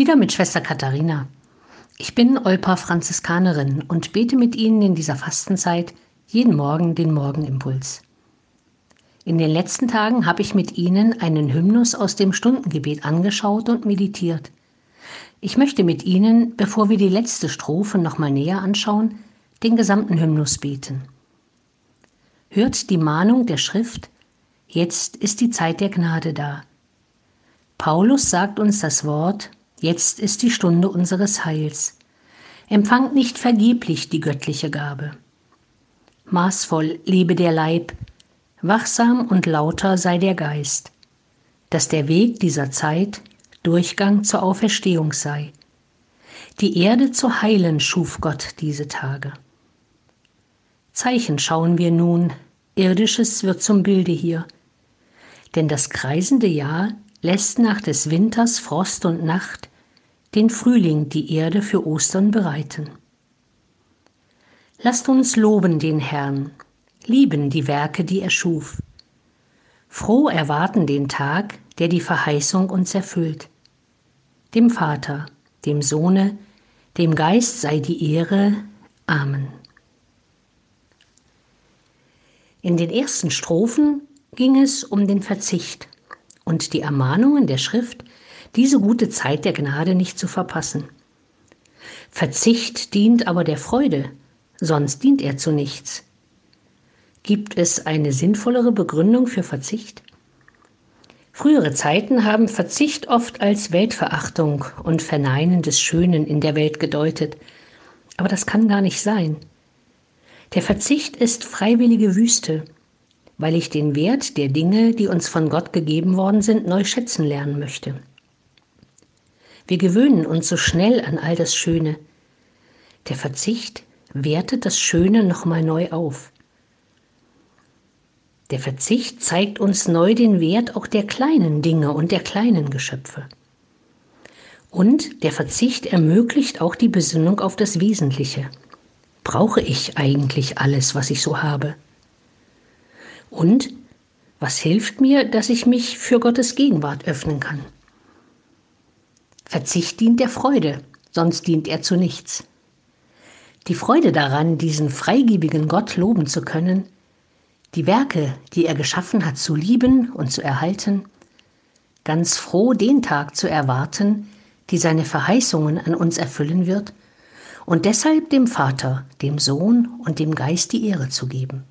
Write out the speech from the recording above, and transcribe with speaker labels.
Speaker 1: Wieder mit Schwester Katharina. Ich bin Olpa Franziskanerin und bete mit Ihnen in dieser Fastenzeit jeden Morgen den Morgenimpuls. In den letzten Tagen habe ich mit Ihnen einen Hymnus aus dem Stundengebet angeschaut und meditiert. Ich möchte mit Ihnen, bevor wir die letzte Strophe nochmal näher anschauen, den gesamten Hymnus beten. Hört die Mahnung der Schrift, jetzt ist die Zeit der Gnade da. Paulus sagt uns das Wort, Jetzt ist die Stunde unseres Heils. Empfangt nicht vergeblich die göttliche Gabe. Maßvoll lebe der Leib, wachsam und lauter sei der Geist, dass der Weg dieser Zeit Durchgang zur Auferstehung sei. Die Erde zu heilen schuf Gott diese Tage. Zeichen schauen wir nun, irdisches wird zum Bilde hier, denn das kreisende Jahr lässt nach des Winters Frost und Nacht den Frühling die Erde für Ostern bereiten. Lasst uns loben den Herrn, lieben die Werke, die er schuf. Froh erwarten den Tag, der die Verheißung uns erfüllt. Dem Vater, dem Sohne, dem Geist sei die Ehre. Amen. In den ersten Strophen ging es um den Verzicht und die Ermahnungen der Schrift diese gute Zeit der Gnade nicht zu verpassen. Verzicht dient aber der Freude, sonst dient er zu nichts. Gibt es eine sinnvollere Begründung für Verzicht? Frühere Zeiten haben Verzicht oft als Weltverachtung und Verneinen des Schönen in der Welt gedeutet, aber das kann gar nicht sein. Der Verzicht ist freiwillige Wüste, weil ich den Wert der Dinge, die uns von Gott gegeben worden sind, neu schätzen lernen möchte. Wir gewöhnen uns so schnell an all das Schöne. Der Verzicht wertet das Schöne nochmal neu auf. Der Verzicht zeigt uns neu den Wert auch der kleinen Dinge und der kleinen Geschöpfe. Und der Verzicht ermöglicht auch die Besinnung auf das Wesentliche. Brauche ich eigentlich alles, was ich so habe? Und was hilft mir, dass ich mich für Gottes Gegenwart öffnen kann? Verzicht dient der Freude, sonst dient er zu nichts. Die Freude daran, diesen freigebigen Gott loben zu können, die Werke, die er geschaffen hat, zu lieben und zu erhalten, ganz froh den Tag zu erwarten, die seine Verheißungen an uns erfüllen wird, und deshalb dem Vater, dem Sohn und dem Geist die Ehre zu geben.